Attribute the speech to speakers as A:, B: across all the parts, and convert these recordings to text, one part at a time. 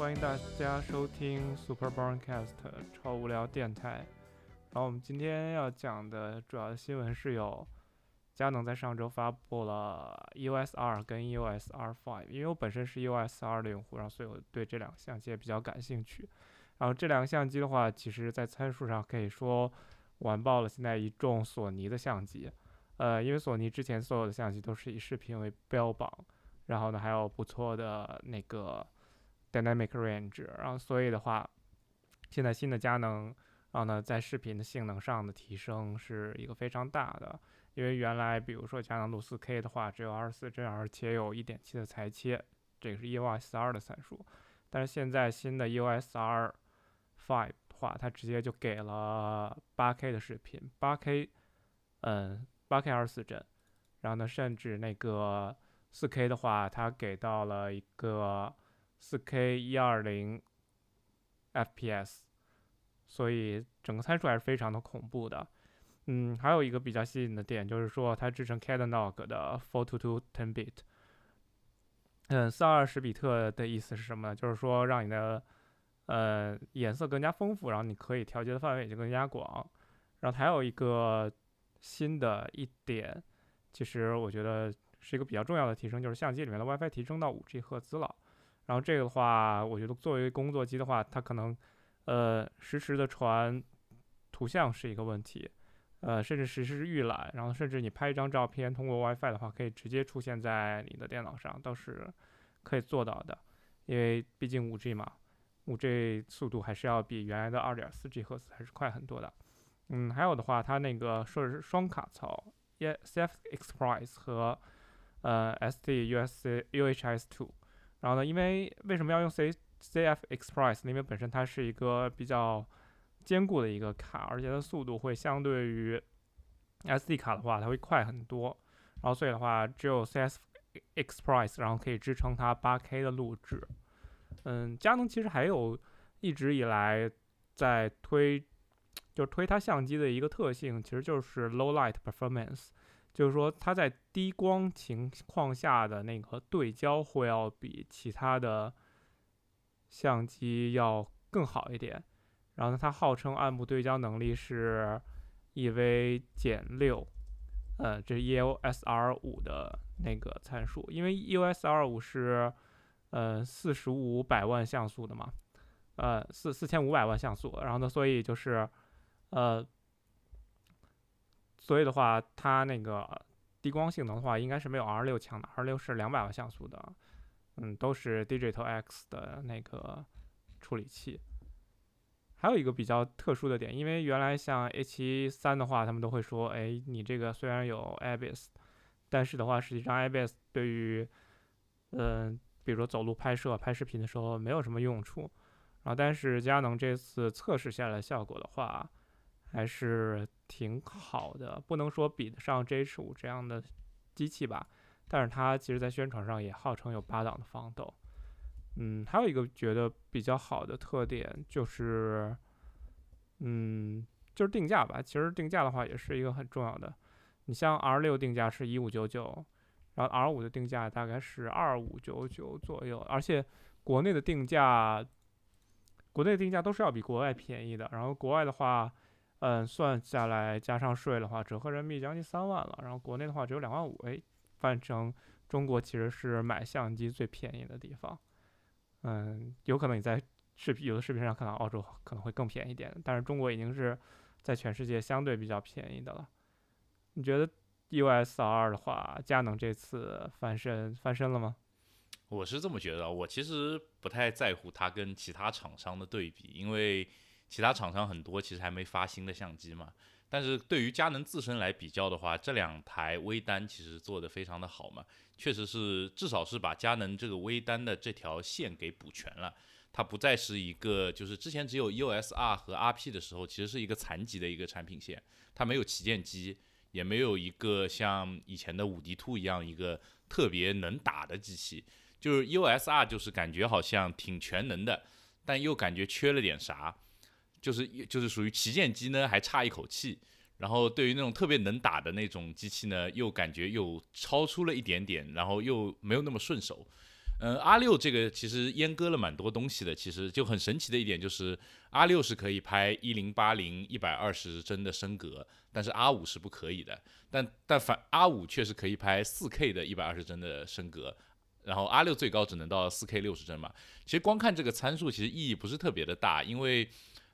A: 欢迎大家收听 Super Broadcast 超无聊电台。然后我们今天要讲的主要的新闻是有佳能在上周发布了 EOS R 跟 EOS R5，因为我本身是 EOS R 的用户，然后所以我对这两个相机也比较感兴趣。然后这两个相机的话，其实在参数上可以说完爆了现在一众索尼的相机。呃，因为索尼之前所有的相机都是以视频为标榜，然后呢还有不错的那个 dynamic range，然后所以的话，现在新的佳能，然后呢在视频的性能上的提升是一个非常大的。因为原来比如说佳能录 4K 的话，只有二十四帧，而且有一点七的裁切，这个是 EOS R 的参数。但是现在新的 EOS R Five 的话，它直接就给了 8K 的视频，8K，嗯。八 K 二十四帧，然后呢，甚至那个四 K 的话，它给到了一个四 K 一二零 FPS，所以整个参数还是非常的恐怖的。嗯，还有一个比较吸引的点就是说，它支持 Cadenog 的 four to two ten bit。嗯，四二十比特的意思是什么呢？就是说让你的呃颜色更加丰富，然后你可以调节的范围也就更加广。然后还有一个。新的一点，其实我觉得是一个比较重要的提升，就是相机里面的 WiFi 提升到 5G 赫兹了。然后这个的话，我觉得作为工作机的话，它可能呃实时的传图像是一个问题，呃甚至实时预览，然后甚至你拍一张照片通过 WiFi 的话，可以直接出现在你的电脑上，都是可以做到的。因为毕竟 5G 嘛，5G 速度还是要比原来的 2.4G 赫兹还是快很多的。嗯，还有的话，它那个说是双卡槽，E C F Express 和呃 SD U S U H S Two。然后呢，因为为什么要用 C C F Express？因为本身它是一个比较坚固的一个卡，而且它速度会相对于 S D 卡的话，它会快很多。然后所以的话，只有 C S Express，然后可以支撑它 8K 的录制。嗯，佳能其实还有一直以来在推。就推它相机的一个特性，其实就是 low light performance，就是说它在低光情况下的那个对焦会要比其他的相机要更好一点。然后呢，它号称暗部对焦能力是 EV 减六，呃，这是 EOS R 五的那个参数，因为 EOS R 五是呃四十五百万像素的嘛，呃四四千五百万像素，然后呢，所以就是。呃，所以的话，它那个低光性能的话，应该是没有 R 六强的。R 六是两百万像素的，嗯，都是 Digital X 的那个处理器。还有一个比较特殊的点，因为原来像 H 三的话，他们都会说，哎，你这个虽然有 IBIS，但是的话，实际上 IBIS 对于，嗯，比如说走路拍摄、拍视频的时候没有什么用处。然后，但是佳能这次测试下来效果的话，还是挺好的，不能说比得上 GH 五这样的机器吧，但是它其实在宣传上也号称有八档的防抖。嗯，还有一个觉得比较好的特点就是，嗯，就是定价吧。其实定价的话也是一个很重要的。你像 R 六定价是一五九九，然后 R 五的定价大概是二五九九左右，而且国内的定价，国内定价都是要比国外便宜的。然后国外的话。嗯，算下来加上税的话，折合人民币将近三万了。然后国内的话只有两万五，哎，反正中国其实是买相机最便宜的地方。嗯，有可能你在视频有的视频上看到澳洲可能会更便宜点，但是中国已经是在全世界相对比较便宜的了。你觉得 EOS R 的话，佳能这次翻身翻身了吗？
B: 我是这么觉得，我其实不太在乎它跟其他厂商的对比，因为。其他厂商很多，其实还没发新的相机嘛。但是对于佳能自身来比较的话，这两台微单其实做的非常的好嘛，确实是至少是把佳能这个微单的这条线给补全了。它不再是一个就是之前只有 EOS R 和 RP 的时候，其实是一个残疾的一个产品线，它没有旗舰机，也没有一个像以前的五 D Two 一样一个特别能打的机器。就是 EOS R 就是感觉好像挺全能的，但又感觉缺了点啥。就是就是属于旗舰机呢，还差一口气。然后对于那种特别能打的那种机器呢，又感觉又超出了一点点，然后又没有那么顺手。嗯，R 六这个其实阉割了蛮多东西的，其实就很神奇的一点就是 R 六是可以拍一零八零一百二十帧的升格，但是 R 五是不可以的。但但反 R 五确实可以拍四 K 的一百二十帧的升格，然后 R 六最高只能到四 K 六十帧嘛。其实光看这个参数其实意义不是特别的大，因为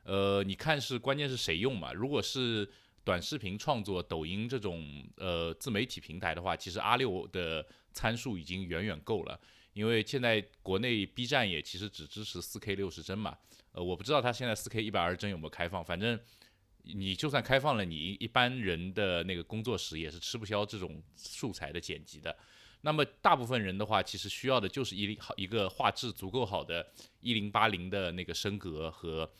B: 呃你看是关键是谁用嘛。如果是短视频创作，抖音这种呃自媒体平台的话，其实 R 六的参数已经远远够了。因为现在国内 B 站也其实只支持 4K 六十帧嘛，呃，我不知道它现在 4K 一百二十帧有没有开放，反正你就算开放了，你一般人的那个工作室也是吃不消这种素材的剪辑的。那么大部分人的话，其实需要的就是一好一个画质足够好的1080的那个升格和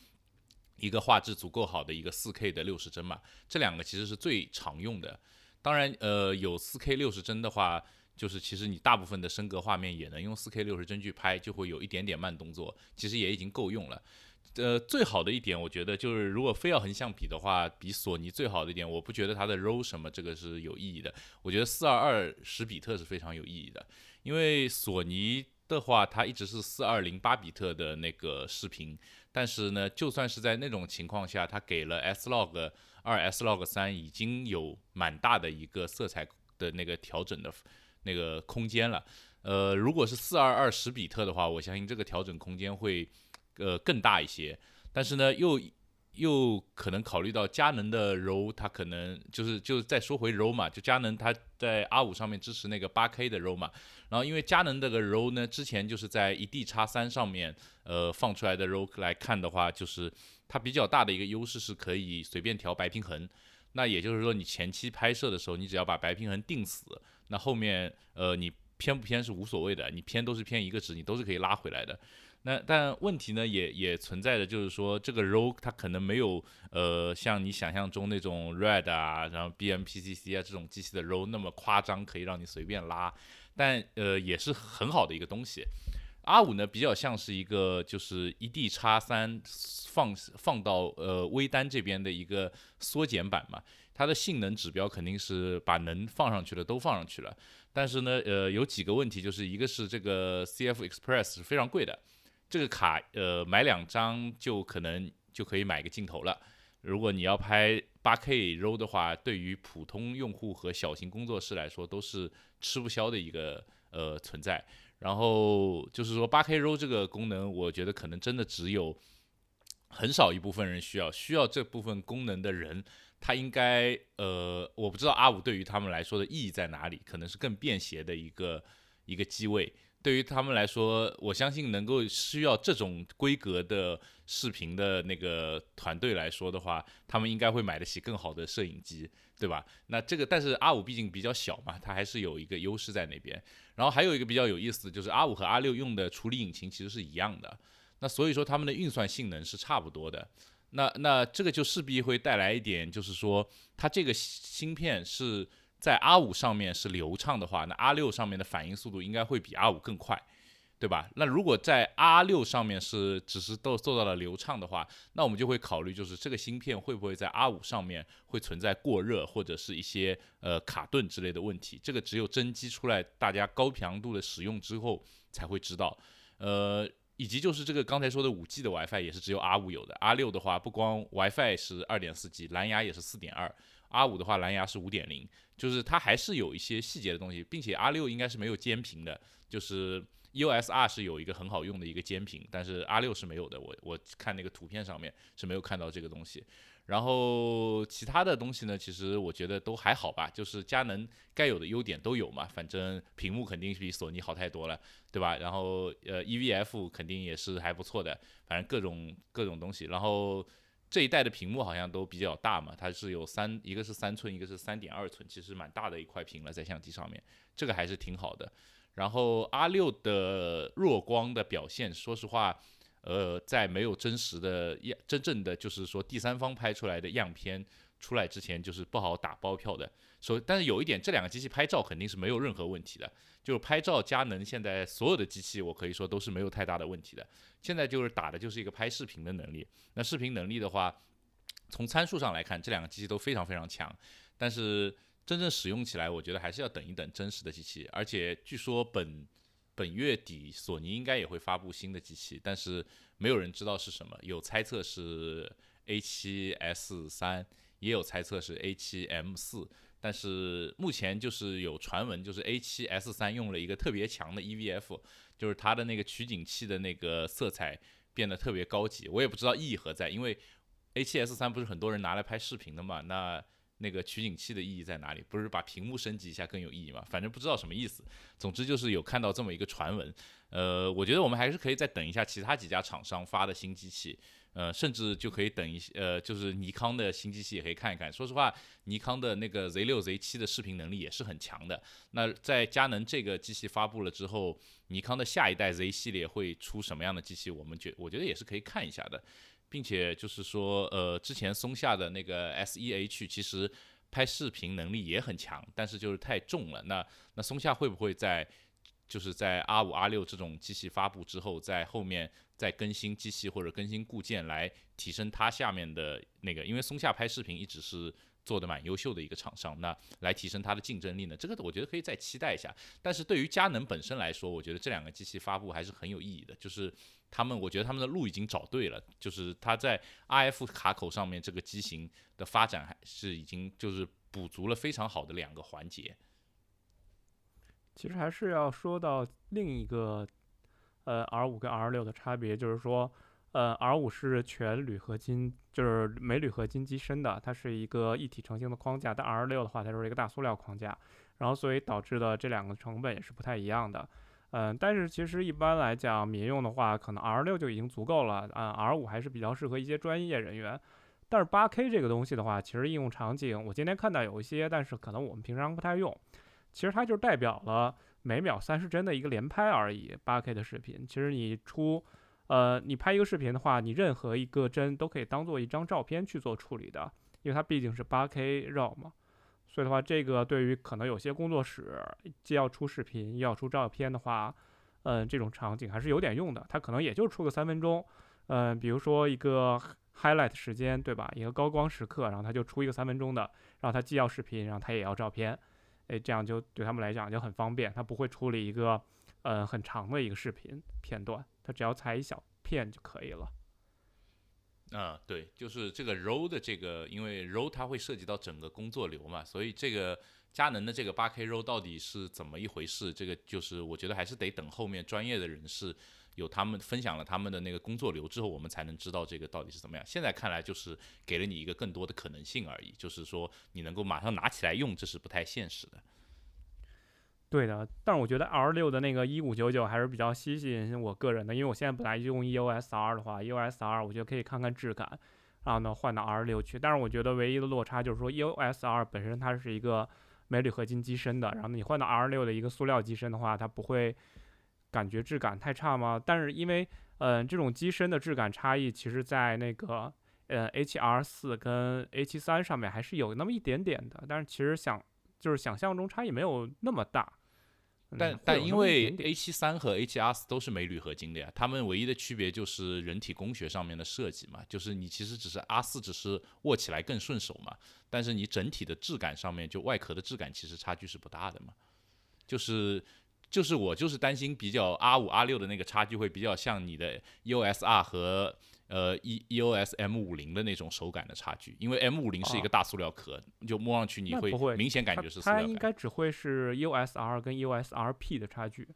B: 一个画质足够好的一个 4K 的六十帧嘛，这两个其实是最常用的。当然，呃，有 4K 六十帧的话。就是其实你大部分的升格画面也能用 4K 六十帧去拍，就会有一点点慢动作，其实也已经够用了。呃，最好的一点我觉得就是，如果非要横向比的话，比索尼最好的一点，我不觉得它的 RAW 什么这个是有意义的。我觉得422十比特是非常有意义的，因为索尼的话它一直是420八比特的那个视频，但是呢，就算是在那种情况下，它给了 S-Log 二、S-Log 三已经有蛮大的一个色彩的那个调整的。那个空间了，呃，如果是四二二十比特的话，我相信这个调整空间会，呃，更大一些。但是呢，又又可能考虑到佳能的柔，它可能就是就是再说回柔嘛，就佳能它在 R 五上面支持那个八 K 的柔嘛。然后因为佳能这个柔呢，之前就是在一 D 叉三上面，呃，放出来的柔来看的话，就是它比较大的一个优势是可以随便调白平衡。那也就是说，你前期拍摄的时候，你只要把白平衡定死。那后面，呃，你偏不偏是无所谓的，你偏都是偏一个值，你都是可以拉回来的。那但问题呢，也也存在的，就是说这个 RAW 它可能没有，呃，像你想象中那种 RED 啊，然后 BMPCC 啊这种机器的 RAW 那么夸张，可以让你随便拉。但呃，也是很好的一个东西。R 五呢，比较像是一个就是一 D 叉三放放到呃微单这边的一个缩减版嘛。它的性能指标肯定是把能放上去的都放上去了，但是呢，呃，有几个问题，就是一个是这个 CF Express 是非常贵的，这个卡呃买两张就可能就可以买个镜头了。如果你要拍 8K RAW 的话，对于普通用户和小型工作室来说都是吃不消的一个呃存在。然后就是说 8K RAW 这个功能，我觉得可能真的只有很少一部分人需要，需要这部分功能的人。它应该，呃，我不知道阿五对于他们来说的意义在哪里，可能是更便携的一个一个机位。对于他们来说，我相信能够需要这种规格的视频的那个团队来说的话，他们应该会买得起更好的摄影机，对吧？那这个，但是 R 五毕竟比较小嘛，它还是有一个优势在那边。然后还有一个比较有意思的就是 R 五和 R 六用的处理引擎其实是一样的，那所以说他们的运算性能是差不多的。那那这个就势必会带来一点，就是说它这个芯片是在 R 五上面是流畅的话，那 R 六上面的反应速度应该会比 R 五更快，对吧？那如果在 R 六上面是只是都做到了流畅的话，那我们就会考虑，就是这个芯片会不会在 R 五上面会存在过热或者是一些呃卡顿之类的问题？这个只有真机出来，大家高频度的使用之后才会知道，呃。以及就是这个刚才说的五 G 的 WiFi 也是只有 R 五有的，R 六的话不光 WiFi 是二点四 G，蓝牙也是四点二，R 五的话蓝牙是五点零，就是它还是有一些细节的东西，并且 R 六应该是没有监屏的，就是 EOS R 是有一个很好用的一个监屏，但是 R 六是没有的，我我看那个图片上面是没有看到这个东西。然后其他的东西呢，其实我觉得都还好吧，就是佳能该有的优点都有嘛。反正屏幕肯定是比索尼好太多了，对吧？然后呃，EVF 肯定也是还不错的，反正各种各种东西。然后这一代的屏幕好像都比较大嘛，它是有三，一个是三寸，一个是三点二寸，其实蛮大的一块屏了，在相机上面，这个还是挺好的。然后 R 六的弱光的表现，说实话。呃，在没有真实的样，真正的就是说第三方拍出来的样片出来之前，就是不好打包票的。所但是有一点，这两个机器拍照肯定是没有任何问题的。就是拍照，佳能现在所有的机器，我可以说都是没有太大的问题的。现在就是打的就是一个拍视频的能力。那视频能力的话，从参数上来看，这两个机器都非常非常强。但是真正使用起来，我觉得还是要等一等真实的机器。而且据说本本月底索尼应该也会发布新的机器，但是没有人知道是什么。有猜测是 A7S 三，也有猜测是 A7M 四，但是目前就是有传闻，就是 A7S 三用了一个特别强的 EVF，就是它的那个取景器的那个色彩变得特别高级。我也不知道意义何在，因为 A7S 三不是很多人拿来拍视频的嘛？那那个取景器的意义在哪里？不是把屏幕升级一下更有意义吗？反正不知道什么意思。总之就是有看到这么一个传闻。呃，我觉得我们还是可以再等一下其他几家厂商发的新机器。呃，甚至就可以等一些，呃，就是尼康的新机器也可以看一看。说实话，尼康的那个 Z 六、Z 七的视频能力也是很强的。那在佳能这个机器发布了之后，尼康的下一代 Z 系列会出什么样的机器？我们觉我觉得也是可以看一下的。并且就是说，呃，之前松下的那个 S E H 其实拍视频能力也很强，但是就是太重了。那那松下会不会在就是在 R 五 R 六这种机器发布之后，在后面再更新机器或者更新固件来提升它下面的那个？因为松下拍视频一直是做的蛮优秀的一个厂商，那来提升它的竞争力呢？这个我觉得可以再期待一下。但是对于佳能本身来说，我觉得这两个机器发布还是很有意义的，就是。他们，我觉得他们的路已经找对了，就是它在 RF 卡口上面这个机型的发展还是已经就是补足了非常好的两个环节。
A: 其实还是要说到另一个，呃，R 五跟 R 六的差别，就是说，呃，R 五是全铝合金，就是镁铝合金机身的，它是一个一体成型的框架，但 R 六的话，它就是一个大塑料框架，然后所以导致的这两个成本也是不太一样的。嗯，但是其实一般来讲，民用的话，可能 R 六就已经足够了啊。R 五还是比较适合一些专业人员。但是八 K 这个东西的话，其实应用场景，我今天看到有一些，但是可能我们平常不太用。其实它就代表了每秒三十帧的一个连拍而已。八 K 的视频，其实你出，呃，你拍一个视频的话，你任何一个帧都可以当做一张照片去做处理的，因为它毕竟是八 K RAW 嘛。所以的话，这个对于可能有些工作室既要出视频又要出照片的话，嗯，这种场景还是有点用的。它可能也就出个三分钟，嗯，比如说一个 highlight 时间，对吧？一个高光时刻，然后它就出一个三分钟的，然后它既要视频，然后它也要照片，哎，这样就对他们来讲就很方便。它不会处理一个嗯很长的一个视频片段，它只要裁一小片就可以了。
B: 啊，对，就是这个 RAW 的这个，因为 RAW 它会涉及到整个工作流嘛，所以这个佳能的这个 8K RAW 到底是怎么一回事？这个就是我觉得还是得等后面专业的人士有他们分享了他们的那个工作流之后，我们才能知道这个到底是怎么样。现在看来就是给了你一个更多的可能性而已，就是说你能够马上拿起来用，这是不太现实的。
A: 对的，但是我觉得 R 六的那个一五九九还是比较吸引我个人的，因为我现在本来就用 EOS R 的话，EOS R 我觉得可以看看质感，然后呢换到 R 六去。但是我觉得唯一的落差就是说，EOS R 本身它是一个镁铝合金机身的，然后你换到 R 六的一个塑料机身的话，它不会感觉质感太差吗？但是因为嗯这种机身的质感差异，其实在那个呃 HR 四跟 A 七三上面还是有那么一点点的，但是其实想就是想象中差异没有那么大。
B: 但但因为 A 七三和 A 七 R 四都是镁铝合金的呀，它们唯一的区别就是人体工学上面的设计嘛，就是你其实只是 R 四只是握起来更顺手嘛，但是你整体的质感上面就外壳的质感其实差距是不大的嘛，就是就是我就是担心比较 R 五 R 六的那个差距会比较像你的 EOS R 和。呃，E E O S M 五零的那种手感的差距，因为 M 五零是一个大塑料壳，就摸上去你会明显感觉是塑料
A: 它应该只会是 E O S R 跟 E O S R P 的差距。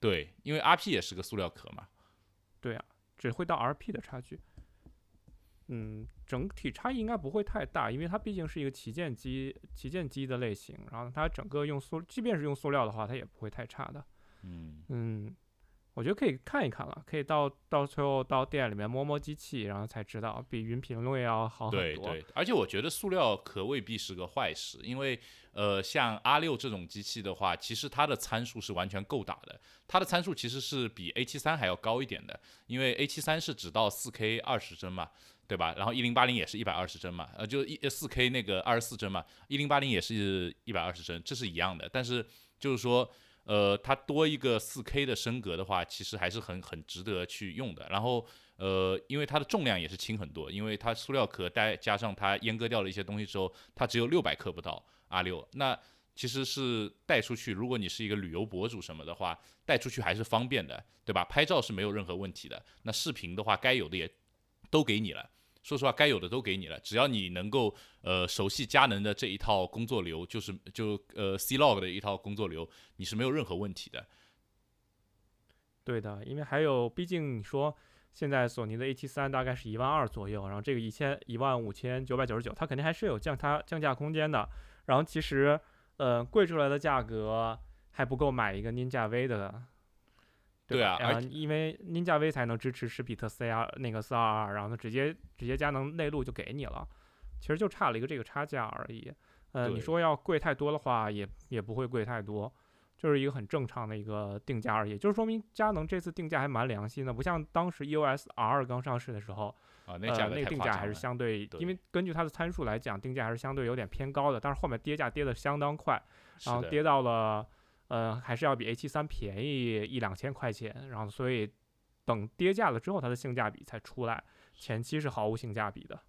B: 对，因为 R P 也是个塑料壳嘛。
A: 对啊，只会到 R P 的差距。嗯，整体差异应该不会太大，因为它毕竟是一个旗舰机，旗舰机的类型，然后它整个用塑，即便是用塑料的话，它也不会太差的。
B: 嗯
A: 嗯。我觉得可以看一看了，可以到到最后到店里面摸摸机器，然后才知道比云评论要好很
B: 多。对对，而且我觉得塑料壳未必是个坏事，因为呃，像 R 六这种机器的话，其实它的参数是完全够打的，它的参数其实是比 A 七三还要高一点的，因为 A 七三是只到四 K 二十帧嘛，对吧？然后一零八零也是一百二十帧嘛，呃，就一四 K 那个二十四帧嘛，一零八零也是一百二十帧，这是一样的，但是就是说。呃，它多一个四 K 的升格的话，其实还是很很值得去用的。然后，呃，因为它的重量也是轻很多，因为它塑料壳带加上它阉割掉了一些东西之后，它只有六百克不到 R 六。那其实是带出去。如果你是一个旅游博主什么的话，带出去还是方便的，对吧？拍照是没有任何问题的。那视频的话，该有的也都给你了。说实话，该有的都给你了。只要你能够呃熟悉佳能的这一套工作流，就是就呃 C log 的一套工作流，你是没有任何问题的。
A: 对的，因为还有，毕竟你说现在索尼的 A7 大概是一万二左右，然后这个一千一万五千九百九十九，它肯定还是有降它降价空间的。然后其实呃贵出来的价格还不够买一个 Ninja V 的。对
B: 啊，
A: 因为 Ninja V 才能支持十比特 C R 那个四二二，然后它直接直接佳能内录就给你了，其实就差了一个这个差价而已。呃，你说要贵太多的话，也也不会贵太多。就是一个很正常的一个定价而已，就是说明佳能这次定价还蛮良心的，不像当时 EOS R 刚上市的时候，
B: 啊，那价
A: 格那个定价还是相对，因为根据它的参数来讲，定价还是相对有点偏高的。但是后面跌价跌的相当快，然后跌到了，呃，还是要比 A 七三便宜一两千块钱。然后所以等跌价了之后，它的性价比才出来，前期是毫无性价比的。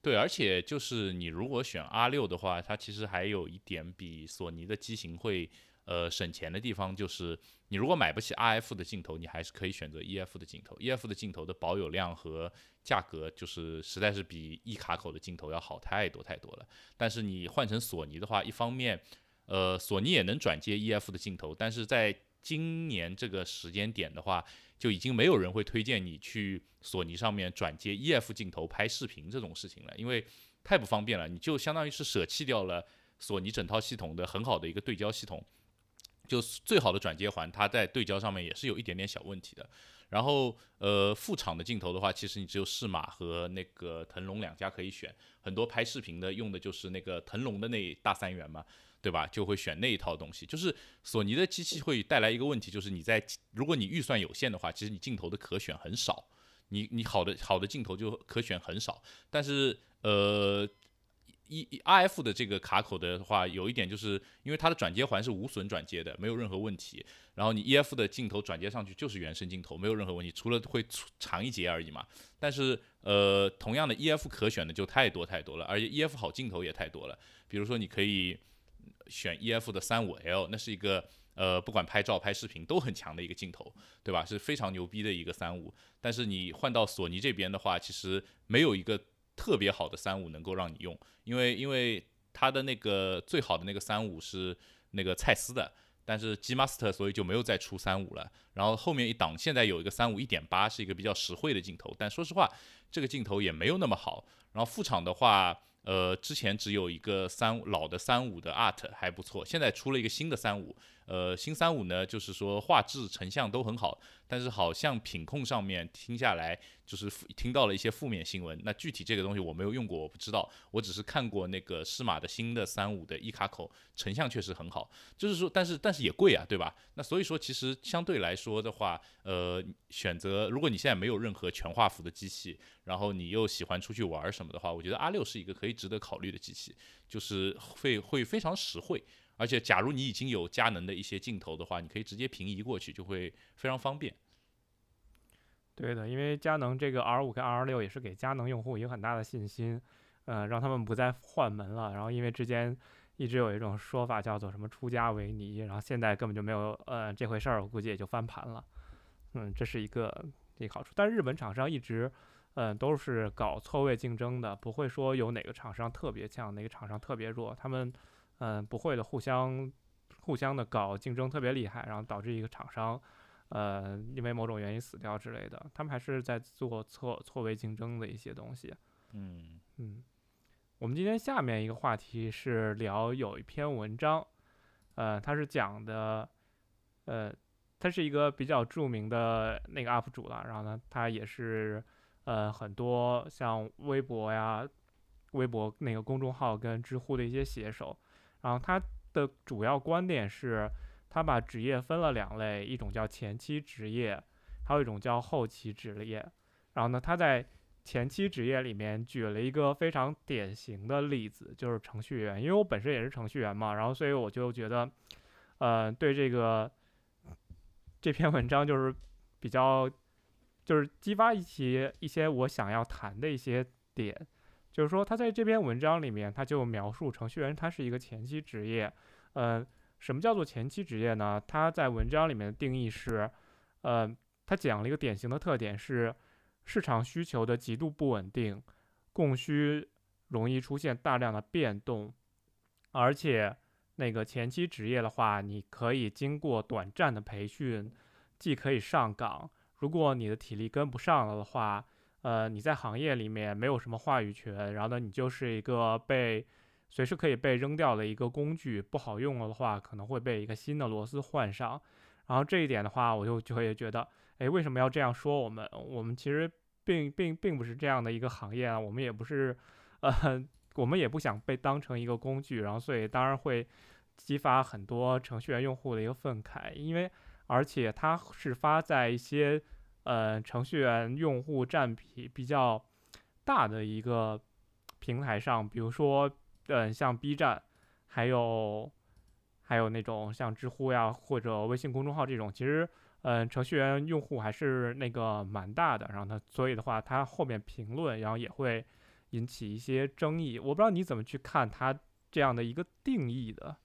B: 对，而且就是你如果选 R 六的话，它其实还有一点比索尼的机型会。呃，省钱的地方就是，你如果买不起 RF 的镜头，你还是可以选择 EF 的镜头。EF 的镜头的保有量和价格，就是实在是比一卡口的镜头要好太多太多了。但是你换成索尼的话，一方面，呃，索尼也能转接 EF 的镜头，但是在今年这个时间点的话，就已经没有人会推荐你去索尼上面转接 EF 镜头拍视频这种事情了，因为太不方便了。你就相当于是舍弃掉了索尼整套系统的很好的一个对焦系统。就最好的转接环，它在对焦上面也是有一点点小问题的。然后，呃，副厂的镜头的话，其实你只有适马和那个腾龙两家可以选。很多拍视频的用的就是那个腾龙的那大三元嘛，对吧？就会选那一套东西。就是索尼的机器会带来一个问题，就是你在如果你预算有限的话，其实你镜头的可选很少。你你好的好的镜头就可选很少。但是，呃。一 R F 的这个卡口的话，有一点就是因为它的转接环是无损转接的，没有任何问题。然后你 E F 的镜头转接上去就是原生镜头，没有任何问题，除了会长一截而已嘛。但是呃，同样的 E F 可选的就太多太多了，而且 E F 好镜头也太多了。比如说你可以选 E F 的三五 L，那是一个呃不管拍照拍视频都很强的一个镜头，对吧？是非常牛逼的一个三五。但是你换到索尼这边的话，其实没有一个。特别好的三五能够让你用，因为因为它的那个最好的那个三五是那个蔡司的，但是 G Master 所以就没有再出三五了。然后后面一档现在有一个三五一点八，是一个比较实惠的镜头，但说实话这个镜头也没有那么好。然后副厂的话，呃，之前只有一个三老的三五的 Art 还不错，现在出了一个新的三五。呃，新三五呢，就是说画质、成像都很好，但是好像品控上面听下来，就是听到了一些负面新闻。那具体这个东西我没有用过，我不知道。我只是看过那个适马的新的三五的一卡口，成像确实很好。就是说，但是但是也贵啊，对吧？那所以说，其实相对来说的话，呃，选择如果你现在没有任何全画幅的机器，然后你又喜欢出去玩什么的话，我觉得 R 六是一个可以值得考虑的机器，就是会会非常实惠。而且，假如你已经有佳能的一些镜头的话，你可以直接平移过去，就会非常方便。
A: 对的，因为佳能这个 R 五跟 R 六也是给佳能用户一个很大的信心，呃，让他们不再换门了。然后，因为之间一直有一种说法叫做什么“出家为尼”，然后现在根本就没有呃这回事儿，我估计也就翻盘了。嗯，这是一个一个好处。但日本厂商一直嗯都是搞错位竞争的，不会说有哪个厂商特别强，哪个厂商特别弱，他们。嗯，不会的，互相互相的搞竞争特别厉害，然后导致一个厂商，呃，因为某种原因死掉之类的。他们还是在做错错位竞争的一些东西。
B: 嗯
A: 嗯，我们今天下面一个话题是聊有一篇文章，呃，它是讲的，呃，他是一个比较著名的那个 UP 主了，然后呢，他也是呃很多像微博呀、微博那个公众号跟知乎的一些写手。然后他的主要观点是，他把职业分了两类，一种叫前期职业，还有一种叫后期职业。然后呢，他在前期职业里面举了一个非常典型的例子，就是程序员。因为我本身也是程序员嘛，然后所以我就觉得，呃，对这个这篇文章就是比较，就是激发一些一些我想要谈的一些点。就是说，他在这篇文章里面，他就描述程序员他是一个前期职业，呃，什么叫做前期职业呢？他在文章里面的定义是，呃，他讲了一个典型的特点是市场需求的极度不稳定，供需容易出现大量的变动，而且那个前期职业的话，你可以经过短暂的培训，既可以上岗，如果你的体力跟不上了的话。呃，你在行业里面没有什么话语权，然后呢，你就是一个被随时可以被扔掉的一个工具，不好用了的话，可能会被一个新的螺丝换上。然后这一点的话，我就就会觉得，哎，为什么要这样说我们？我们其实并并并不是这样的一个行业啊，我们也不是，呃，我们也不想被当成一个工具。然后，所以当然会激发很多程序员用户的一个愤慨，因为而且它是发在一些。呃，程序员用户占比比较大的一个平台上，比如说，嗯，像 B 站，还有还有那种像知乎呀或者微信公众号这种，其实，嗯，程序员用户还是那个蛮大的。然后呢，所以的话，它后面评论，然后也会引起一些争议。我不知道你怎么去看它这样的一个定义的。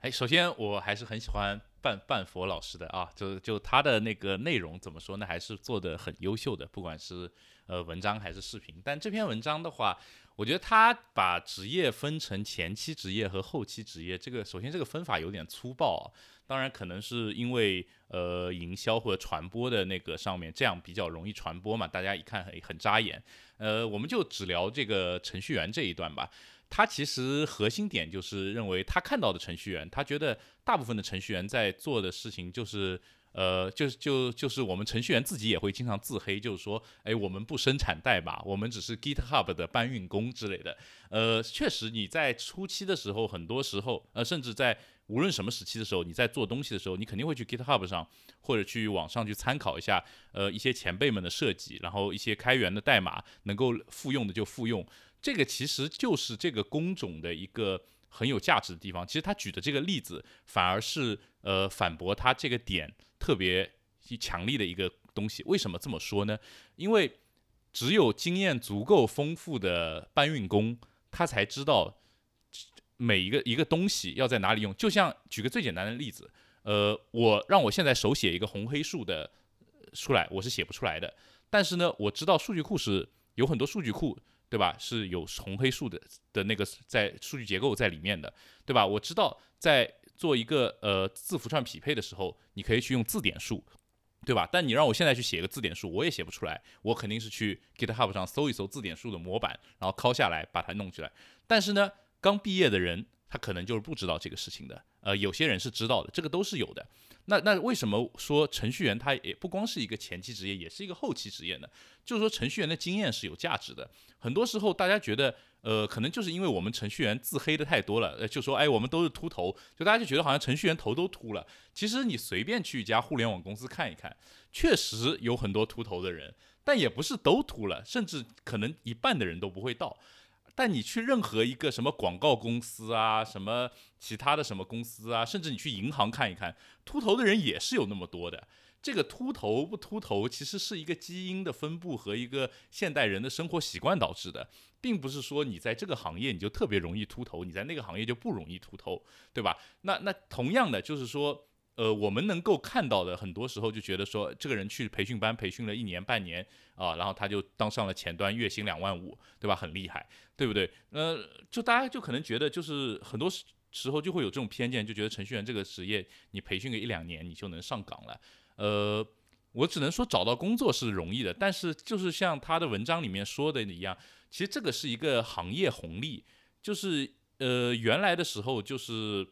B: 哎，首先我还是很喜欢。半半佛老师的啊，就就他的那个内容怎么说呢？还是做的很优秀的，不管是呃文章还是视频。但这篇文章的话，我觉得他把职业分成前期职业和后期职业，这个首先这个分法有点粗暴啊。当然可能是因为呃营销或者传播的那个上面这样比较容易传播嘛，大家一看很很扎眼。呃，我们就只聊这个程序员这一段吧。他其实核心点就是认为他看到的程序员，他觉得大部分的程序员在做的事情就是，呃，就是就就是我们程序员自己也会经常自黑，就是说，哎，我们不生产代码，我们只是 GitHub 的搬运工之类的。呃，确实你在初期的时候，很多时候，呃，甚至在无论什么时期的时候，你在做东西的时候，你肯定会去 GitHub 上或者去网上去参考一下，呃，一些前辈们的设计，然后一些开源的代码能够复用的就复用。这个其实就是这个工种的一个很有价值的地方。其实他举的这个例子，反而是呃反驳他这个点特别强力的一个东西。为什么这么说呢？因为只有经验足够丰富的搬运工，他才知道每一个一个东西要在哪里用。就像举个最简单的例子，呃，我让我现在手写一个红黑数的出来，我是写不出来的。但是呢，我知道数据库是有很多数据库。对吧？是有红黑树的的那个在数据结构在里面的，对吧？我知道在做一个呃字符串匹配的时候，你可以去用字典数，对吧？但你让我现在去写一个字典数，我也写不出来。我肯定是去 GitHub 上搜一搜字典数的模板，然后拷下来把它弄出来。但是呢，刚毕业的人他可能就是不知道这个事情的。呃，有些人是知道的，这个都是有的。那那为什么说程序员他也不光是一个前期职业，也是一个后期职业呢？就是说程序员的经验是有价值的。很多时候大家觉得，呃，可能就是因为我们程序员自黑的太多了，就说哎，我们都是秃头，就大家就觉得好像程序员头都秃了。其实你随便去一家互联网公司看一看，确实有很多秃头的人，但也不是都秃了，甚至可能一半的人都不会到。但你去任何一个什么广告公司啊，什么其他的什么公司啊，甚至你去银行看一看，秃头的人也是有那么多的。这个秃头不秃头，其实是一个基因的分布和一个现代人的生活习惯导致的，并不是说你在这个行业你就特别容易秃头，你在那个行业就不容易秃头，对吧？那那同样的就是说。呃，我们能够看到的，很多时候就觉得说，这个人去培训班培训了一年半年啊，然后他就当上了前端，月薪两万五，对吧？很厉害，对不对？呃，就大家就可能觉得，就是很多时候就会有这种偏见，就觉得程序员这个职业，你培训个一两年，你就能上岗了。呃，我只能说找到工作是容易的，但是就是像他的文章里面说的一样，其实这个是一个行业红利，就是呃，原来的时候就是。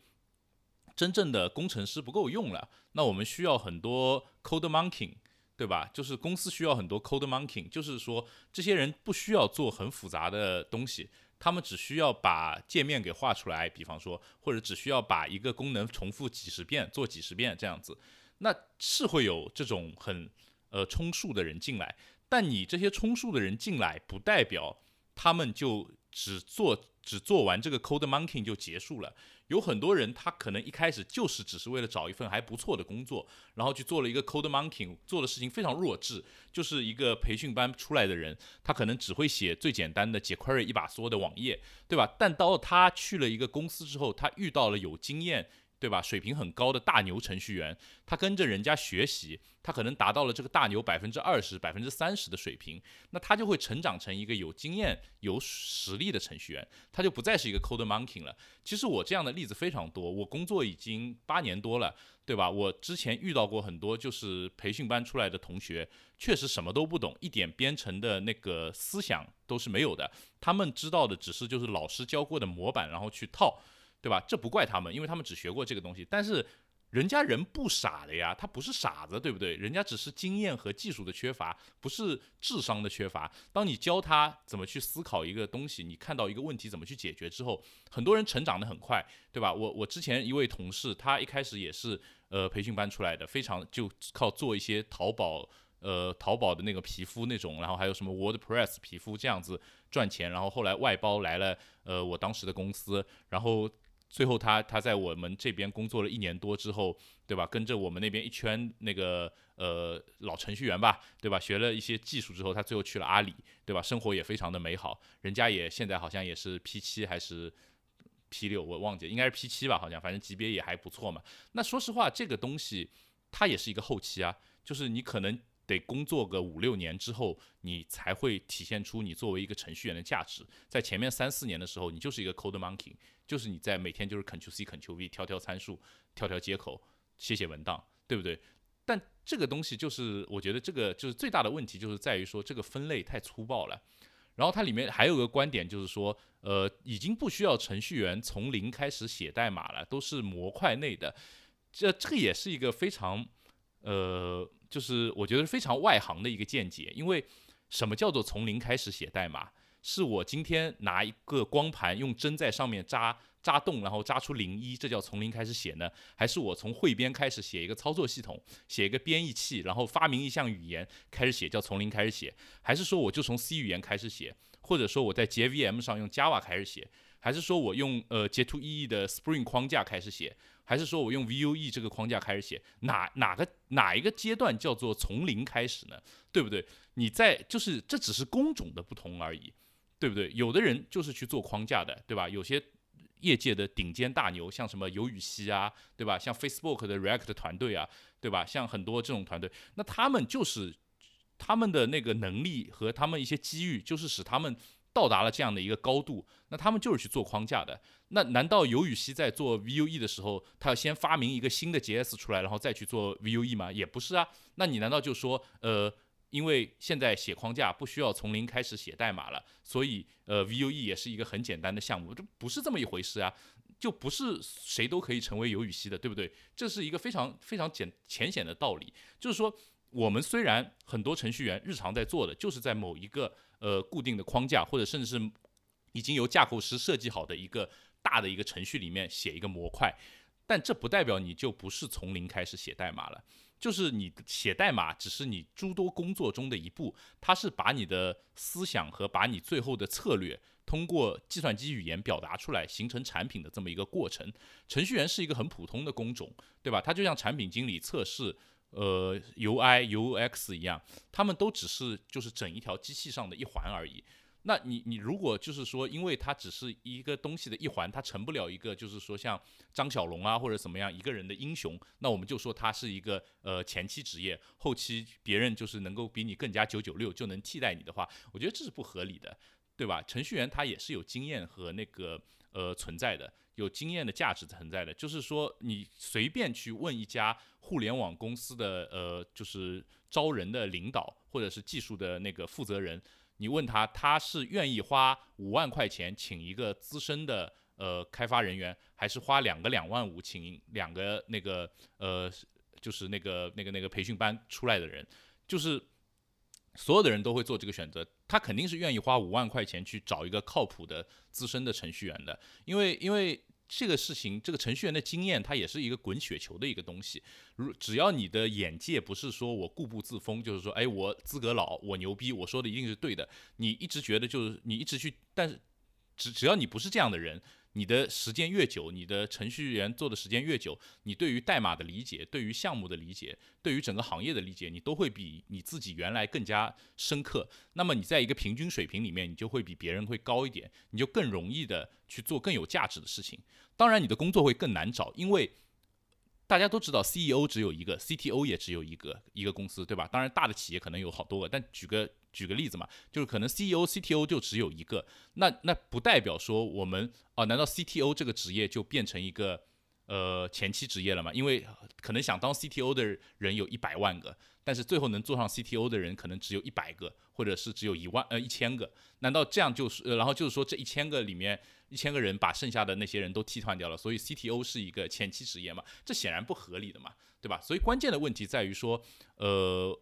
B: 真正的工程师不够用了，那我们需要很多 code monkey，对吧？就是公司需要很多 code monkey，就是说这些人不需要做很复杂的东西，他们只需要把界面给画出来，比方说，或者只需要把一个功能重复几十遍，做几十遍这样子，那是会有这种很呃充数的人进来。但你这些充数的人进来，不代表他们就只做只做完这个 code monkey 就结束了。有很多人他可能一开始就是只是为了找一份还不错的工作，然后去做了一个 code monkey，做的事情非常弱智，就是一个培训班出来的人，他可能只会写最简单的 jQuery 一把梭的网页，对吧？但到他去了一个公司之后，他遇到了有经验。对吧？水平很高的大牛程序员，他跟着人家学习，他可能达到了这个大牛百分之二十、百分之三十的水平，那他就会成长成一个有经验、有实力的程序员，他就不再是一个 code monkey 了。其实我这样的例子非常多，我工作已经八年多了，对吧？我之前遇到过很多就是培训班出来的同学，确实什么都不懂，一点编程的那个思想都是没有的，他们知道的只是就是老师教过的模板，然后去套。对吧？这不怪他们，因为他们只学过这个东西。但是，人家人不傻的呀，他不是傻子，对不对？人家只是经验和技术的缺乏，不是智商的缺乏。当你教他怎么去思考一个东西，你看到一个问题怎么去解决之后，很多人成长的很快，对吧？我我之前一位同事，他一开始也是呃培训班出来的，非常就靠做一些淘宝呃淘宝的那个皮肤那种，然后还有什么 WordPress 皮肤这样子赚钱，然后后来外包来了呃我当时的公司，然后。最后，他他在我们这边工作了一年多之后，对吧？跟着我们那边一圈那个呃老程序员吧，对吧？学了一些技术之后，他最后去了阿里，对吧？生活也非常的美好。人家也现在好像也是 P 七还是 P 六，我忘记，应该是 P 七吧，好像反正级别也还不错嘛。那说实话，这个东西它也是一个后期啊，就是你可能。得工作个五六年之后，你才会体现出你作为一个程序员的价值。在前面三四年的时候，你就是一个 code monkey，就是你在每天就是 Ctrl C Ctrl V 调调参数、调调接口、写写文档，对不对？但这个东西就是我觉得这个就是最大的问题，就是在于说这个分类太粗暴了。然后它里面还有个观点，就是说，呃，已经不需要程序员从零开始写代码了，都是模块内的。这这个也是一个非常，呃。就是我觉得非常外行的一个见解，因为什么叫做从零开始写代码？是我今天拿一个光盘，用针在上面扎扎洞，然后扎出零一，这叫从零开始写呢？还是我从汇编开始写一个操作系统，写一个编译器，然后发明一项语言开始写，叫从零开始写？还是说我就从 C 语言开始写？或者说我在 JVM 上用 Java 开始写？还是说我用呃 J2EE 的 Spring 框架开始写？还是说我用 Vue 这个框架开始写，哪哪个哪一个阶段叫做从零开始呢？对不对？你在就是这只是工种的不同而已，对不对？有的人就是去做框架的，对吧？有些业界的顶尖大牛，像什么尤雨溪啊，对吧？像 Facebook 的 React 团队啊，对吧？像很多这种团队，那他们就是他们的那个能力和他们一些机遇，就是使他们。到达了这样的一个高度，那他们就是去做框架的。那难道尤雨溪在做 Vue 的时候，他要先发明一个新的 JS 出来，然后再去做 Vue 吗？也不是啊。那你难道就说，呃，因为现在写框架不需要从零开始写代码了，所以呃 Vue 也是一个很简单的项目？这不是这么一回事啊，就不是谁都可以成为尤雨溪的，对不对？这是一个非常非常简浅显的道理，就是说，我们虽然很多程序员日常在做的，就是在某一个。呃，固定的框架，或者甚至是已经由架构师设计好的一个大的一个程序里面写一个模块，但这不代表你就不是从零开始写代码了。就是你写代码只是你诸多工作中的一步，它是把你的思想和把你最后的策略通过计算机语言表达出来，形成产品的这么一个过程。程序员是一个很普通的工种，对吧？它就像产品经理测试。呃，UI、UX 一样，他们都只是就是整一条机器上的一环而已。那你你如果就是说，因为它只是一个东西的一环，它成不了一个就是说像张小龙啊或者怎么样一个人的英雄，那我们就说他是一个呃前期职业，后期别人就是能够比你更加九九六就能替代你的话，我觉得这是不合理的，对吧？程序员他也是有经验和那个呃存在的。有经验的价值存在的，就是说你随便去问一家互联网公司的呃，就是招人的领导或者是技术的那个负责人，你问他，他是愿意花五万块钱请一个资深的呃开发人员，还是花两个两万五请两个那个呃，就是那个那个那个培训班出来的人，就是。所有的人都会做这个选择，他肯定是愿意花五万块钱去找一个靠谱的资深的程序员的，因为因为这个事情，这个程序员的经验，它也是一个滚雪球的一个东西。如只要你的眼界不是说我固步自封，就是说，哎，我资格老，我牛逼，我说的一定是对的，你一直觉得就是你一直去，但是只只要你不是这样的人，你的时间越久，你的程序员做的时间越久，你对于代码的理解、对于项目的理解、对于整个行业的理解，你都会比你自己原来更加深刻。那么你在一个平均水平里面，你就会比别人会高一点，你就更容易的去做更有价值的事情。当然，你的工作会更难找，因为。大家都知道，CEO 只有一个，CTO 也只有一个，一个公司，对吧？当然，大的企业可能有好多个，但举个举个例子嘛，就是可能 CEO、CTO 就只有一个，那那不代表说我们啊，难道 CTO 这个职业就变成一个呃前期职业了嘛？因为可能想当 CTO 的人有一百万个，但是最后能做上 CTO 的人可能只有一百个，或者是只有一万呃一千个，难道这样就是，然后就是说这一千个里面？一千个人把剩下的那些人都替换掉了，所以 CTO 是一个前期职业嘛？这显然不合理的嘛，对吧？所以关键的问题在于说，呃，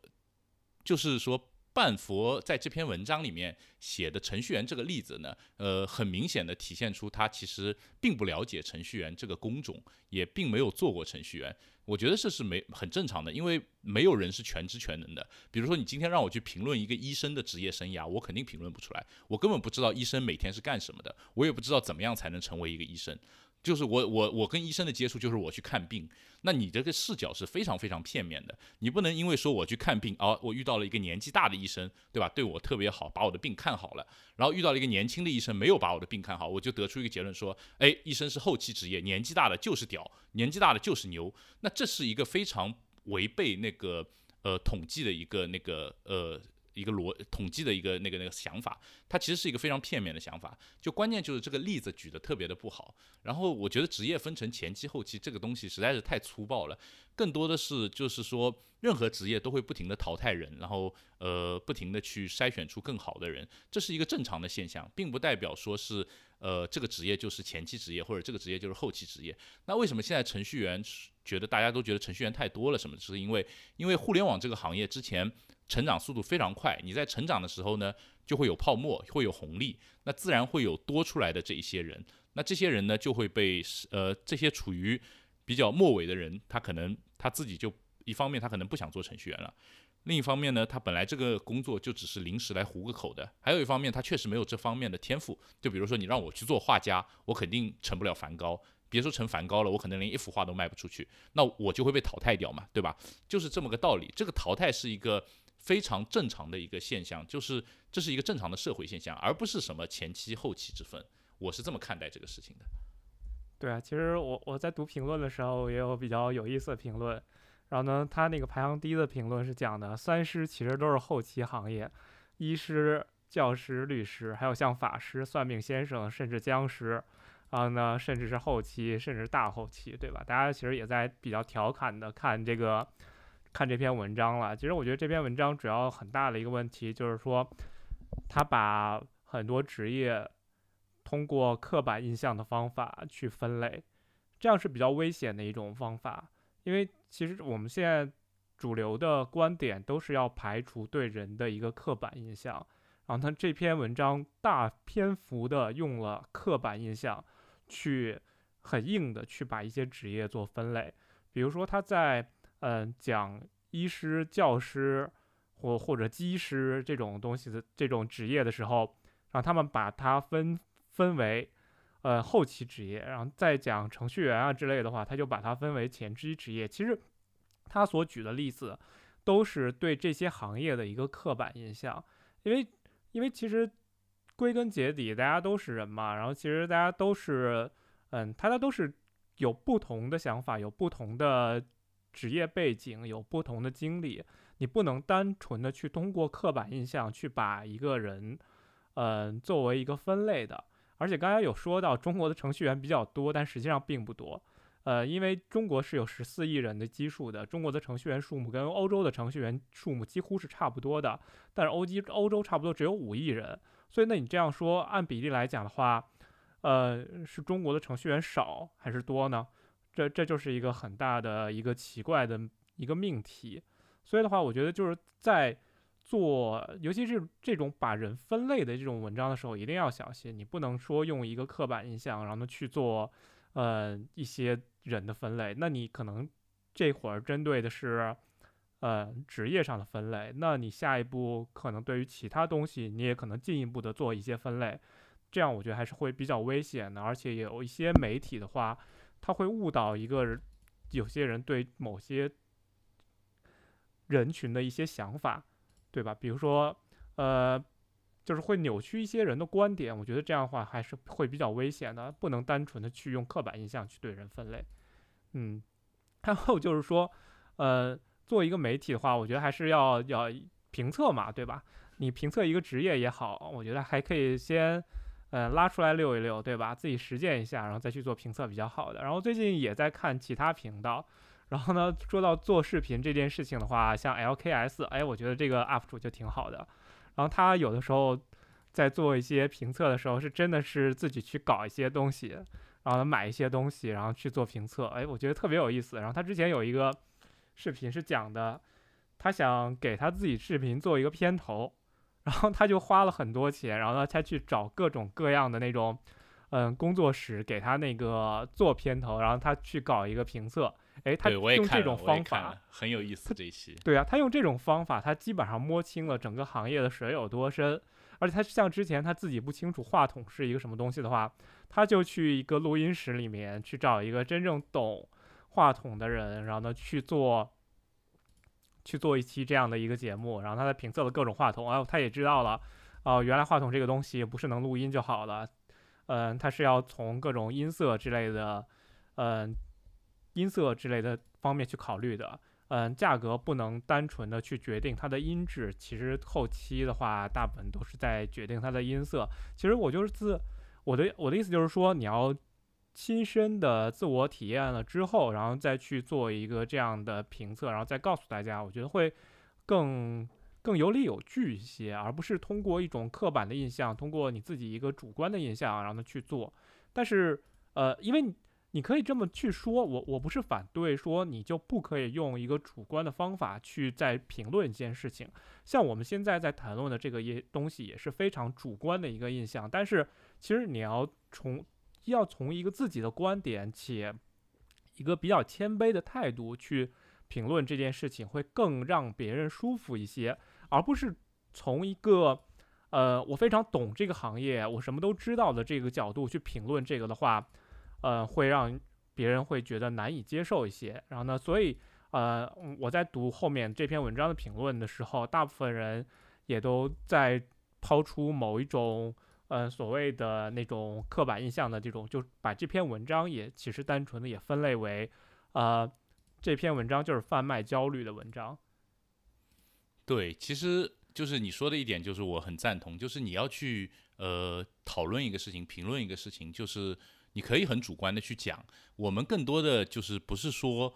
B: 就是说。半佛在这篇文章里面写的程序员这个例子呢，呃，很明显的体现出他其实并不了解程序员这个工种，也并没有做过程序员。我觉得这是没很正常的，因为没有人是全知全能的。比如说，你今天让我去评论一个医生的职业生涯，我肯定评论不出来。我根本不知道医生每天是干什么的，我也不知道怎么样才能成为一个医生。就是我我我跟医生的接触就是我去看病，那你这个视角是非常非常片面的，你不能因为说我去看病，哦，我遇到了一个年纪大的医生，对吧？对我特别好，把我的病看好了，然后遇到了一个年轻的医生，没有把我的病看好，我就得出一个结论说，哎，医生是后期职业，年纪大的就是屌，年纪大的就是牛，那这是一个非常违背那个呃统计的一个那个呃。一个逻统计的一个那个那个想法，它其实是一个非常片面的想法。就关键就是这个例子举的特别的不好。然后我觉得职业分成前期后期这个东西实在是太粗暴了。更多的是就是说，任何职业都会不停的淘汰人，然后呃不停的去筛选出更好的人，这是一个正常的现象，并不代表说是呃这个职业就是前期职业或者这个职业就是后期职业。那为什么现在程序员觉得大家都觉得程序员太多了？什么？是因为因为互联网这个行业之前。成长速度非常快，你在成长的时候呢，就会有泡沫，会有红利，那自然会有多出来的这一些人，那这些人呢，就会被呃这些处于比较末尾的人，他可能他自己就一方面他可能不想做程序员了，另一方面呢，他本来这个工作就只是临时来糊个口的，还有一方面他确实没有这方面的天赋，就比如说你让我去做画家，我肯定成不了梵高，别说成梵高了，我可能连一幅画都卖不出去，那我就会被淘汰掉嘛，对吧？就是这么个道理，这个淘汰是一个。非常正常的一个现象，就是这是一个正常的社会现象，而不是什么前期后期之分。我是这么看待这个事情的。
A: 对啊，其实我我在读评论的时候也有比较有意思的评论。然后呢，他那个排行第一的评论是讲的，三师其实都是后期行业，医师、教师、律师，还有像法师、算命先生，甚至僵尸，然后呢，甚至是后期，甚至大后期，对吧？大家其实也在比较调侃的看这个。看这篇文章了，其实我觉得这篇文章主要很大的一个问题就是说，他把很多职业通过刻板印象的方法去分类，这样是比较危险的一种方法。因为其实我们现在主流的观点都是要排除对人的一个刻板印象，然后他这篇文章大篇幅的用了刻板印象去很硬的去把一些职业做分类，比如说他在。嗯，讲医师、教师或或者技师这种东西的这种职业的时候，让他们把它分分为呃后期职业，然后再讲程序员啊之类的话，他就把它分为前期职业。其实他所举的例子都是对这些行业的一个刻板印象，因为因为其实归根结底大家都是人嘛，然后其实大家都是嗯，大家都是有不同的想法，有不同的。职业背景有不同的经历，你不能单纯的去通过刻板印象去把一个人，嗯，作为一个分类的。而且刚才有说到中国的程序员比较多，但实际上并不多。呃，因为中国是有十四亿人的基数的，中国的程序员数目跟欧洲的程序员数目几乎是差不多的。但是欧基欧洲差不多只有五亿人，所以那你这样说按比例来讲的话，呃，是中国的程序员少还是多呢？这这就是一个很大的一个奇怪的一个命题，所以的话，我觉得就是在做，尤其是这种把人分类的这种文章的时候，一定要小心。你不能说用一个刻板印象，然后去做，呃，一些人的分类。那你可能这会儿针对的是，呃，职业上的分类。那你下一步可能对于其他东西，你也可能进一步的做一些分类。这样我觉得还是会比较危险的，而且有一些媒体的话，他会误导一个人，有些人对某些人群的一些想法，对吧？比如说，呃，就是会扭曲一些人的观点，我觉得这样的话还是会比较危险的，不能单纯的去用刻板印象去对人分类。嗯，然后就是说，呃，做一个媒体的话，我觉得还是要要评测嘛，对吧？你评测一个职业也好，我觉得还可以先，呃，拉出来溜一溜，对吧？自己实践一下，然后再去做评测比较好的。然后最近也在看其他频道，然后呢，说到做视频这件事情的话，像 LKS，哎，我觉得这个 UP 主就挺好的。然后他有的时候在做一些评测的时候，是真的是自己去搞一些东西，然后买一些东西，然后去做评测，哎，我觉得特别有意思。然后他之前有一个视频是讲的，他想给他自己视频做一个片头。然后他就花了很多钱，然后呢，他去找各种各样的那种，嗯，工作室给他那个做片头，然后他去搞一个评测。哎，他用这种方法
B: 很有意思。这一期
A: 对啊，他用这种方法，他基本上摸清了整个行业的水有多深。而且他像之前他自己不清楚话筒是一个什么东西的话，他就去一个录音室里面去找一个真正懂话筒的人，然后呢去做。去做一期这样的一个节目，然后他在评测了各种话筒，然后他也知道了，哦，原来话筒这个东西不是能录音就好了，嗯，他是要从各种音色之类的，嗯，音色之类的方面去考虑的，嗯，价格不能单纯的去决定它的音质，其实后期的话，大部分都是在决定它的音色。其实我就是自我的我的意思就是说，你要。亲身的自我体验了之后，然后再去做一个这样的评测，然后再告诉大家，我觉得会更更有理有据一些，而不是通过一种刻板的印象，通过你自己一个主观的印象，然后去做。但是，呃，因为你可以这么去说，我我不是反对说你就不可以用一个主观的方法去在评论一件事情。像我们现在在谈论的这个也东西也是非常主观的一个印象，但是其实你要从要从一个自己的观点且一个比较谦卑的态度去评论这件事情，会更让别人舒服一些，而不是从一个呃我非常懂这个行业，我什么都知道的这个角度去评论这个的话，呃，会让别人会觉得难以接受一些。然后呢，所以呃我在读后面这篇文章的评论的时候，大部分人也都在抛出某一种。呃，所谓的那种刻板印象的这种，就把这篇文章也其实单纯的也分类为，呃，这篇文章就是贩卖焦虑的文章。
B: 对，其实就是你说的一点，就是我很赞同，就是你要去呃讨论一个事情，评论一个事情，就是你可以很主观的去讲，我们更多的就是不是说。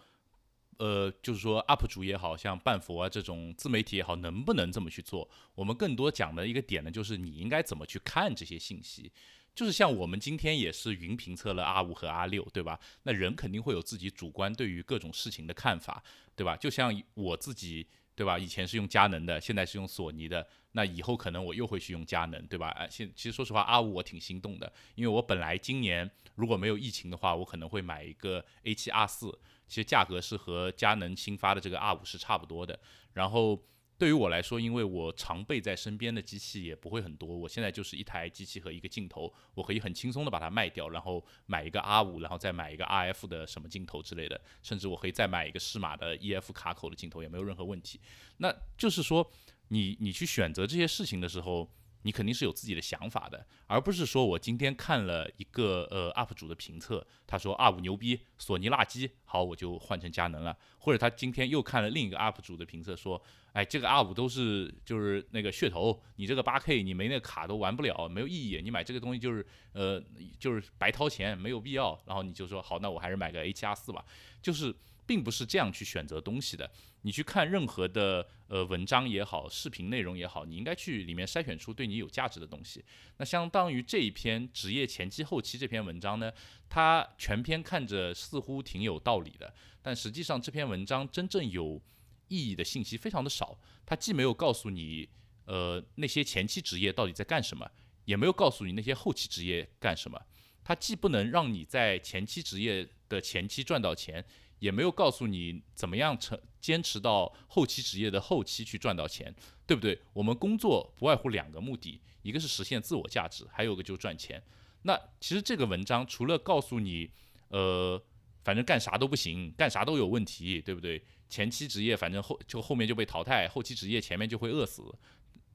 B: 呃，就是说，UP 主也好像半佛啊这种自媒体也好，能不能这么去做？我们更多讲的一个点呢，就是你应该怎么去看这些信息。就是像我们今天也是云评测了阿五和阿六，对吧？那人肯定会有自己主观对于各种事情的看法，对吧？就像我自己，对吧？以前是用佳能的，现在是用索尼的，那以后可能我又会去用佳能，对吧？啊，现其实说实话，R 五我挺心动的，因为我本来今年如果没有疫情的话，我可能会买一个 A 七 R 四。其实价格是和佳能新发的这个 R 五是差不多的。然后对于我来说，因为我常备在身边的机器也不会很多，我现在就是一台机器和一个镜头，我可以很轻松的把它卖掉，然后买一个 R 五，然后再买一个 RF 的什么镜头之类的，甚至我可以再买一个适马的 EF 卡口的镜头也没有任何问题。那就是说，你你去选择这些事情的时候。你肯定是有自己的想法的，而不是说我今天看了一个呃 UP 主的评测，他说 R 五牛逼，索尼垃圾，好我就换成佳能了。或者他今天又看了另一个 UP 主的评测，说，哎这个 R 五都是就是那个噱头，你这个八 K 你没那个卡都玩不了，没有意义，你买这个东西就是呃就是白掏钱，没有必要。然后你就说好，那我还是买个 A7R 四吧，就是。并不是这样去选择东西的。你去看任何的呃文章也好，视频内容也好，你应该去里面筛选出对你有价值的东西。那相当于这一篇职业前期后期这篇文章呢，它全篇看着似乎挺有道理的，但实际上这篇文章真正有意义的信息非常的少。它既没有告诉你呃那些前期职业到底在干什么，也没有告诉你那些后期职业干什么。它既不能让你在前期职业的前期赚到钱，也没有告诉你怎么样成坚持到后期职业的后期去赚到钱，对不对？我们工作不外乎两个目的，一个是实现自我价值，还有一个就是赚钱。那其实这个文章除了告诉你，呃，反正干啥都不行，干啥都有问题，对不对？前期职业反正后就后面就被淘汰，后期职业前面就会饿死，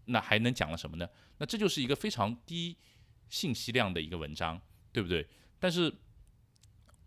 B: 那还能讲了什么呢？那这就是一个非常低信息量的一个文章，对不对？但是，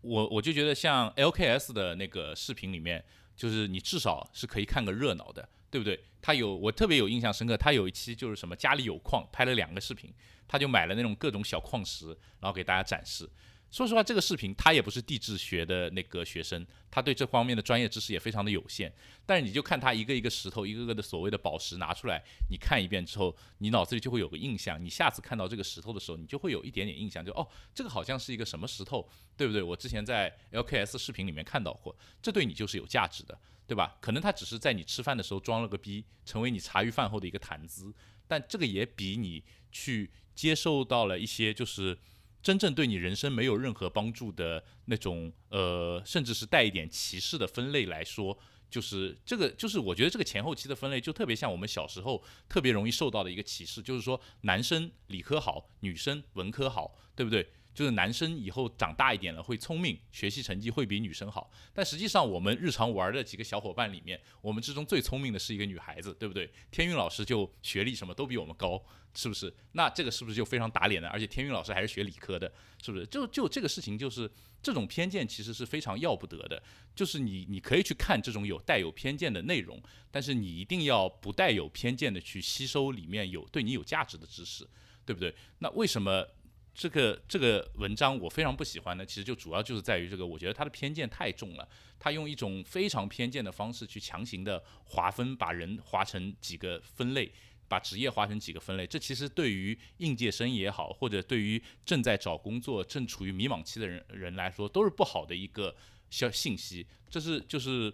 B: 我我就觉得像 LKS 的那个视频里面，就是你至少是可以看个热闹的，对不对？他有我特别有印象深刻，他有一期就是什么家里有矿，拍了两个视频，他就买了那种各种小矿石，然后给大家展示。说实话，这个视频他也不是地质学的那个学生，他对这方面的专业知识也非常的有限。但是你就看他一个一个石头，一个个的所谓的宝石拿出来，你看一遍之后，你脑子里就会有个印象。你下次看到这个石头的时候，你就会有一点点印象，就哦，这个好像是一个什么石头，对不对？我之前在 LKS 视频里面看到过，这对你就是有价值的，对吧？可能他只是在你吃饭的时候装了个逼，成为你茶余饭后的一个谈资，但这个也比你去接受到了一些就是。真正对你人生没有任何帮助的那种，呃，甚至是带一点歧视的分类来说，就是这个，就是我觉得这个前后期的分类就特别像我们小时候特别容易受到的一个歧视，就是说男生理科好，女生文科好，对不对？就是男生以后长大一点了会聪明，学习成绩会比女生好。但实际上我们日常玩的几个小伙伴里面，我们之中最聪明的是一个女孩子，对不对？天韵老师就学历什么都比我们高，是不是？那这个是不是就非常打脸呢？而且天韵老师还是学理科的，是不是？就就这个事情，就是这种偏见其实是非常要不得的。就是你你可以去看这种有带有偏见的内容，但是你一定要不带有偏见的去吸收里面有对你有价值的知识，对不对？那为什么？这个这个文章我非常不喜欢的，其实就主要就是在于这个，我觉得他的偏见太重了。他用一种非常偏见的方式去强行的划分，把人划成几个分类，把职业划成几个分类。这其实对于应届生也好，或者对于正在找工作、正处于迷茫期的人人来说，都是不好的一个消信息。这是就是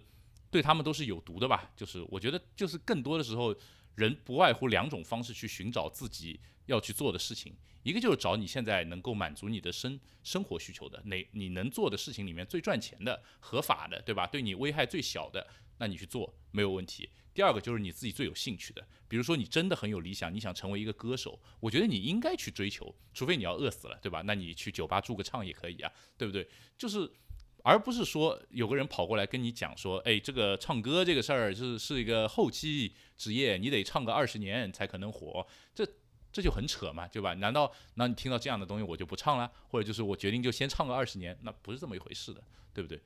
B: 对他们都是有毒的吧？就是我觉得就是更多的时候，人不外乎两种方式去寻找自己要去做的事情。一个就是找你现在能够满足你的生生活需求的，哪你能做的事情里面最赚钱的、合法的，对吧？对你危害最小的，那你去做没有问题。第二个就是你自己最有兴趣的，比如说你真的很有理想，你想成为一个歌手，我觉得你应该去追求，除非你要饿死了，对吧？那你去酒吧驻个唱也可以啊，对不对？就是，而不是说有个人跑过来跟你讲说，哎，这个唱歌这个事儿是是一个后期职业，你得唱个二十年才可能火，这。这就很扯嘛，对吧？难道那你听到这样的东西我就不唱了，或者就是我决定就先唱个二十年？那不是这么一回事的，对不对？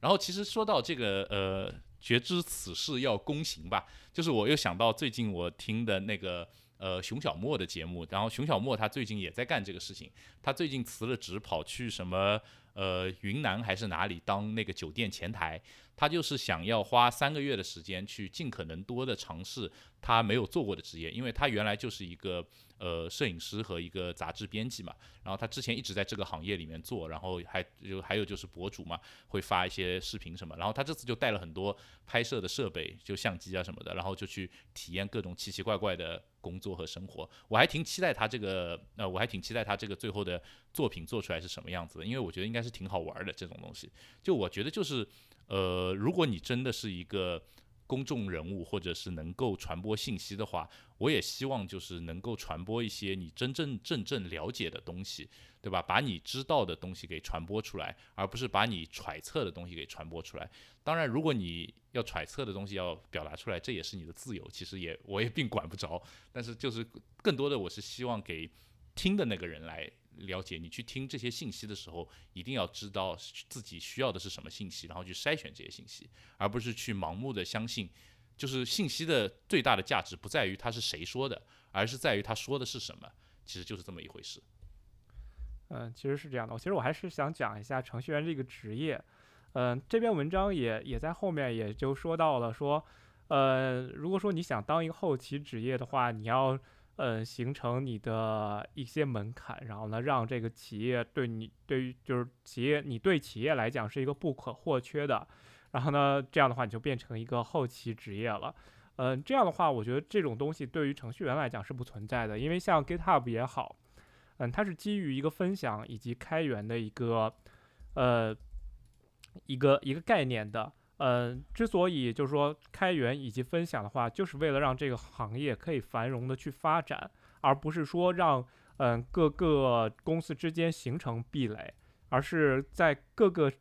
B: 然后其实说到这个呃，觉知此事要躬行吧，就是我又想到最近我听的那个呃熊小莫的节目，然后熊小莫他最近也在干这个事情，他最近辞了职跑去什么呃云南还是哪里当那个酒店前台。他就是想要花三个月的时间去尽可能多的尝试他没有做过的职业，因为他原来就是一个呃摄影师和一个杂志编辑嘛，然后他之前一直在这个行业里面做，然后还就还有就是博主嘛，会发一些视频什么，然后他这次就带了很多拍摄的设备，就相机啊什么的，然后就去体验各种奇奇怪怪的工作和生活。我还挺期待他这个，呃，我还挺期待他这个最后的作品做出来是什么样子的，因为我觉得应该是挺好玩的这种东西。就我觉得就是。呃，如果你真的是一个公众人物，或者是能够传播信息的话，我也希望就是能够传播一些你真正正正了解的东西，对吧？把你知道的东西给传播出来，而不是把你揣测的东西给传播出来。当然，如果你要揣测的东西要表达出来，这也是你的自由，其实也我也并管不着。但是就是更多的，我是希望给听的那个人来。了解你去听这些信息的时候，一定要知道自己需要的是什么信息，然后去筛选这些信息，而不是去盲目的相信。就是信息的最大的价值不在于他是谁说的，而是在于他说的是什么。其实就是这么一回事。
A: 嗯，其实是这样的。其实我还是想讲一下程序员这个职业。嗯，这篇文章也也在后面也就说到了，说，呃，如果说你想当一个后期职业的话，你要。嗯，形成你的一些门槛，然后呢，让这个企业对你，对于就是企业，你对企业来讲是一个不可或缺的，然后呢，这样的话你就变成一个后期职业了。嗯，这样的话，我觉得这种东西对于程序员来讲是不存在的，因为像 GitHub 也好，嗯，它是基于一个分享以及开源的一个，呃，一个一个概念的。嗯，之所以就是说开源以及分享的话，就是为了让这个行业可以繁荣的去发展，而不是说让嗯各个公司之间形成壁垒，而是在各个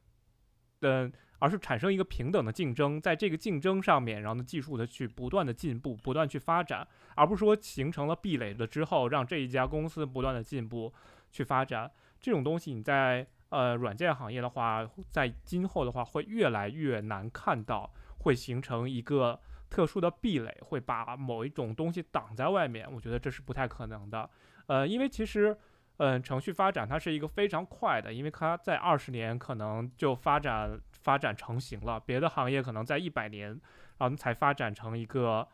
A: 嗯，而是产生一个平等的竞争，在这个竞争上面，然后呢技术的去不断的进步，不断去发展，而不是说形成了壁垒了之后，让这一家公司不断的进步去发展。这种东西你在。呃，软件行业的话，在今后的话会越来越难看到，会形成一个特殊的壁垒，会把某一种东西挡在外面。我觉得这是不太可能的。呃，因为其实，嗯，程序发展它是一个非常快的，因为它在二十年可能就发展发展成型了，别的行业可能在一百年，然后才发展成一个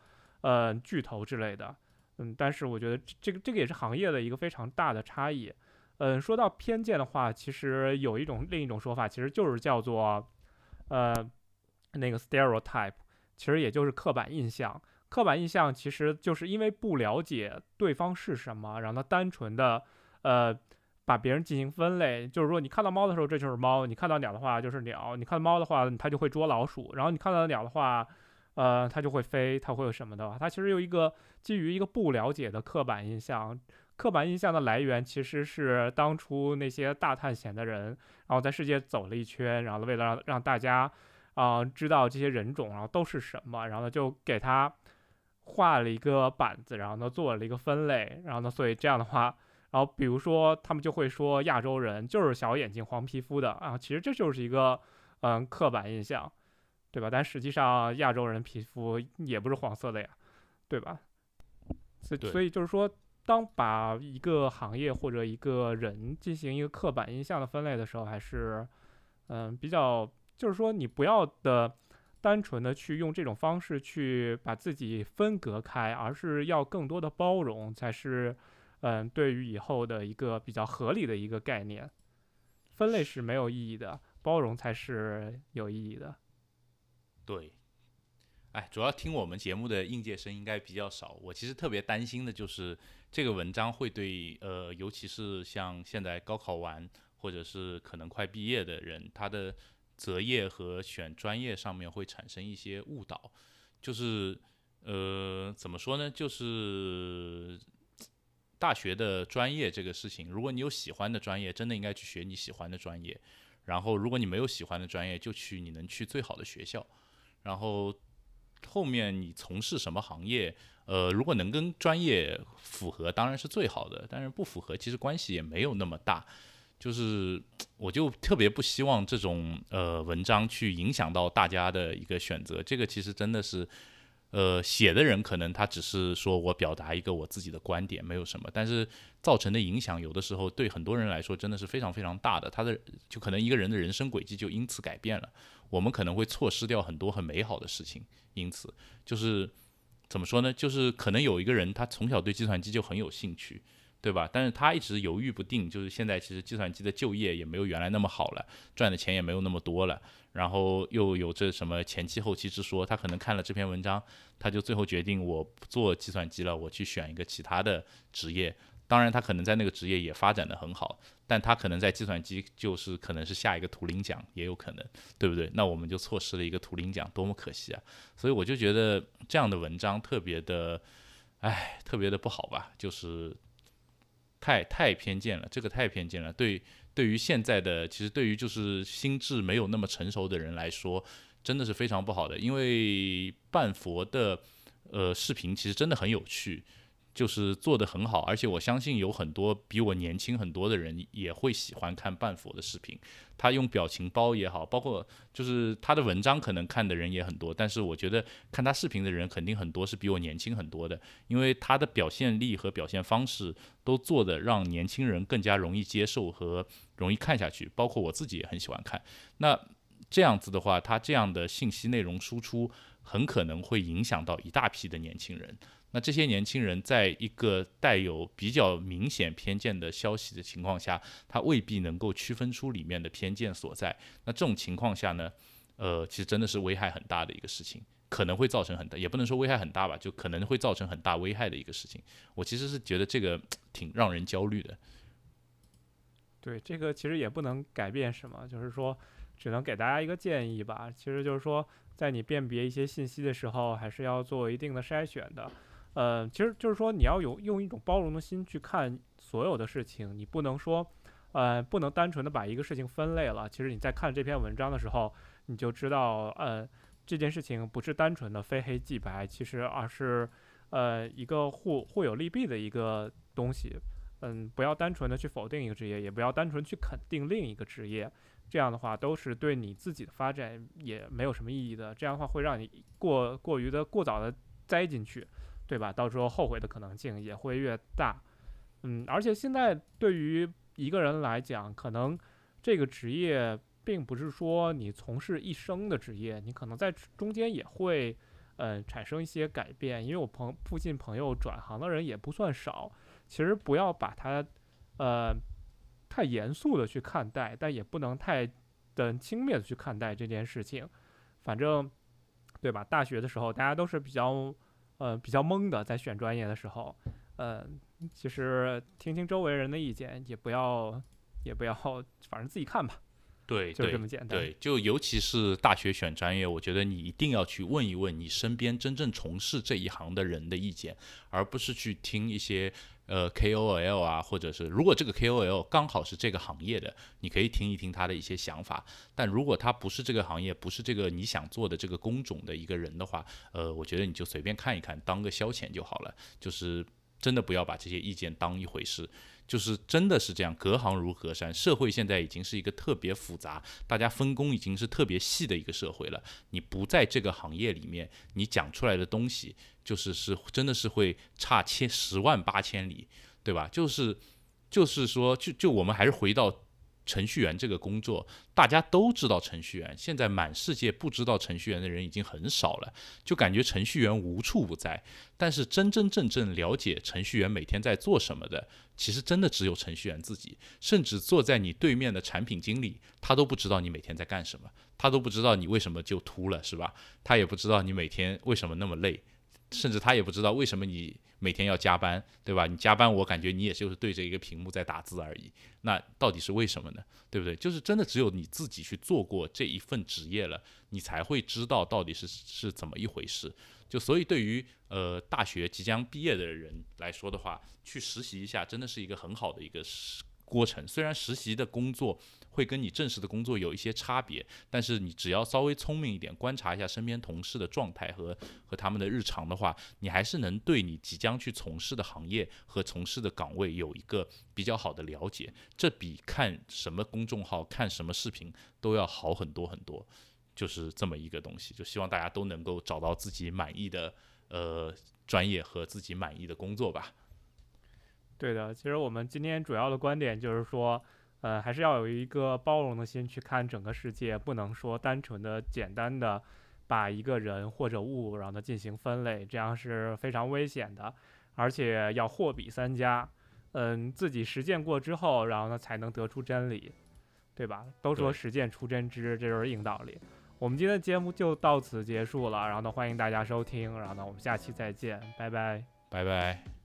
A: 呃巨头之类的。嗯，但是我觉得这个这个也是行业的一个非常大的差异。嗯，说到偏见的话，其实有一种另一种说法，其实就是叫做，呃，那个 stereotype，其实也就是刻板印象。刻板印象其实就是因为不了解对方是什么，然后单纯的，呃，把别人进行分类。就是说，你看到猫的时候，这就是猫；你看到鸟的话，就是鸟；你看到猫的话，它就会捉老鼠；然后你看到鸟的话，呃，它就会飞，它会有什么的？它其实有一个基于一个不了解的刻板印象。刻板印象的来源其实是当初那些大探险的人，然后在世界走了一圈，然后为了让让大家啊知道这些人种，然后都是什么，然后呢就给他画了一个板子，然后呢做了一个分类，然后呢所以这样的话，然后比如说他们就会说亚洲人就是小眼睛、黄皮肤的啊，其实这就是一个嗯刻板印象，对吧？但实际上亚洲人皮肤也不是黄色的呀，对吧？所以所以就是说。当把一个行业或者一个人进行一个刻板印象的分类的时候，还是，嗯，比较，就是说你不要的单纯的去用这种方式去把自己分隔开，而是要更多的包容，才是，嗯，对于以后的一个比较合理的一个概念。分类是没有意义的，包容才是有意义的。
B: 对。哎，主要听我们节目的应届生应该比较少。我其实特别担心的就是这个文章会对呃，尤其是像现在高考完或者是可能快毕业的人，他的择业和选专业上面会产生一些误导。就是呃，怎么说呢？就是大学的专业这个事情，如果你有喜欢的专业，真的应该去学你喜欢的专业。然后，如果你没有喜欢的专业，就去你能去最好的学校。然后。后面你从事什么行业？呃，如果能跟专业符合，当然是最好的。但是不符合，其实关系也没有那么大。就是我就特别不希望这种呃文章去影响到大家的一个选择。这个其实真的是，呃，写的人可能他只是说我表达一个我自己的观点，没有什么。但是造成的影响，有的时候对很多人来说真的是非常非常大的。他的就可能一个人的人生轨迹就因此改变了。我们可能会错失掉很多很美好的事情，因此就是怎么说呢？就是可能有一个人他从小对计算机就很有兴趣，对吧？但是他一直犹豫不定，就是现在其实计算机的就业也没有原来那么好了，赚的钱也没有那么多了，然后又有这什么前期后期之说，他可能看了这篇文章，他就最后决定我不做计算机了，我去选一个其他的职业。当然，他可能在那个职业也发展的很好，但他可能在计算机就是可能是下一个图灵奖，也有可能，对不对？那我们就错失了一个图灵奖，多么可惜啊！所以我就觉得这样的文章特别的，哎，特别的不好吧，就是太太偏见了，这个太偏见了。对，对于现在的，其实对于就是心智没有那么成熟的人来说，真的是非常不好的。因为半佛的呃视频其实真的很有趣。就是做的很好，而且我相信有很多比我年轻很多的人也会喜欢看半佛的视频。他用表情包也好，包括就是他的文章，可能看的人也很多。但是我觉得看他视频的人肯定很多是比我年轻很多的，因为他的表现力和表现方式都做的让年轻人更加容易接受和容易看下去。包括我自己也很喜欢看。那这样子的话，他这样的信息内容输出很可能会影响到一大批的年轻人。那这些年轻人在一个带有比较明显偏见的消息的情况下，他未必能够区分出里面的偏见所在。那这种情况下呢，呃，其实真的是危害很大的一个事情，可能会造成很大，也不能说危害很大吧，就可能会造成很大危害的一个事情。我其实是觉得这个挺让人焦虑的。
A: 对，这个其实也不能改变什么，就是说只能给大家一个建议吧。其实就是说，在你辨别一些信息的时候，还是要做一定的筛选的。呃，其实就是说，你要有用一种包容的心去看所有的事情，你不能说，呃，不能单纯的把一个事情分类了。其实你在看这篇文章的时候，你就知道，呃，这件事情不是单纯的非黑即白，其实而是，呃，一个互互有利弊的一个东西。嗯，不要单纯的去否定一个职业，也不要单纯去肯定另一个职业，这样的话都是对你自己的发展也没有什么意义的。这样的话会让你过过于的过早的栽进去。对吧？到时候后悔的可能性也会越大。嗯，而且现在对于一个人来讲，可能这个职业并不是说你从事一生的职业，你可能在中间也会，呃，产生一些改变。因为我朋附近朋友转行的人也不算少。其实不要把它，呃，太严肃的去看待，但也不能太的轻蔑的去看待这件事情。反正，对吧？大学的时候大家都是比较。呃，比较懵的，在选专业的时候，呃，其实听听周围人的意见，也不要，也不要，反正自己看吧。
B: 对，
A: 就这么简单。
B: 对，就尤其是大学选专业，我觉得你一定要去问一问你身边真正从事这一行的人的意见，而不是去听一些。呃，KOL 啊，或者是如果这个 KOL 刚好是这个行业的，你可以听一听他的一些想法。但如果他不是这个行业，不是这个你想做的这个工种的一个人的话，呃，我觉得你就随便看一看，当个消遣就好了。就是真的不要把这些意见当一回事。就是真的是这样，隔行如隔山。社会现在已经是一个特别复杂，大家分工已经是特别细的一个社会了。你不在这个行业里面，你讲出来的东西就是是真的是会差千十万八千里，对吧？就是就是说，就就我们还是回到。程序员这个工作，大家都知道程序员。现在满世界不知道程序员的人已经很少了，就感觉程序员无处不在。但是真真正正了解程序员每天在做什么的，其实真的只有程序员自己。甚至坐在你对面的产品经理，他都不知道你每天在干什么，他都不知道你为什么就秃了，是吧？他也不知道你每天为什么那么累，甚至他也不知道为什么你。每天要加班，对吧？你加班，我感觉你也就是对着一个屏幕在打字而已。那到底是为什么呢？对不对？就是真的只有你自己去做过这一份职业了，你才会知道到底是是怎么一回事。就所以对于呃大学即将毕业的人来说的话，去实习一下真的是一个很好的一个过程。虽然实习的工作。会跟你正式的工作有一些差别，但是你只要稍微聪明一点，观察一下身边同事的状态和和他们的日常的话，你还是能对你即将去从事的行业和从事的岗位有一个比较好的了解。这比看什么公众号、看什么视频都要好很多很多。就是这么一个东西，就希望大家都能够找到自己满意的呃专业和自己满意的工作吧。
A: 对的，其实我们今天主要的观点就是说。呃，还是要有一个包容的心去看整个世界，不能说单纯的、简单的把一个人或者物然后呢进行分类，这样是非常危险的。而且要货比三家，嗯，自己实践过之后，然后呢才能得出真理，对吧？都说实践出真知，这就是硬道理。我们今天的节目就到此结束了，然后呢欢迎大家收听，然后呢我们下期再见，拜拜，
B: 拜拜。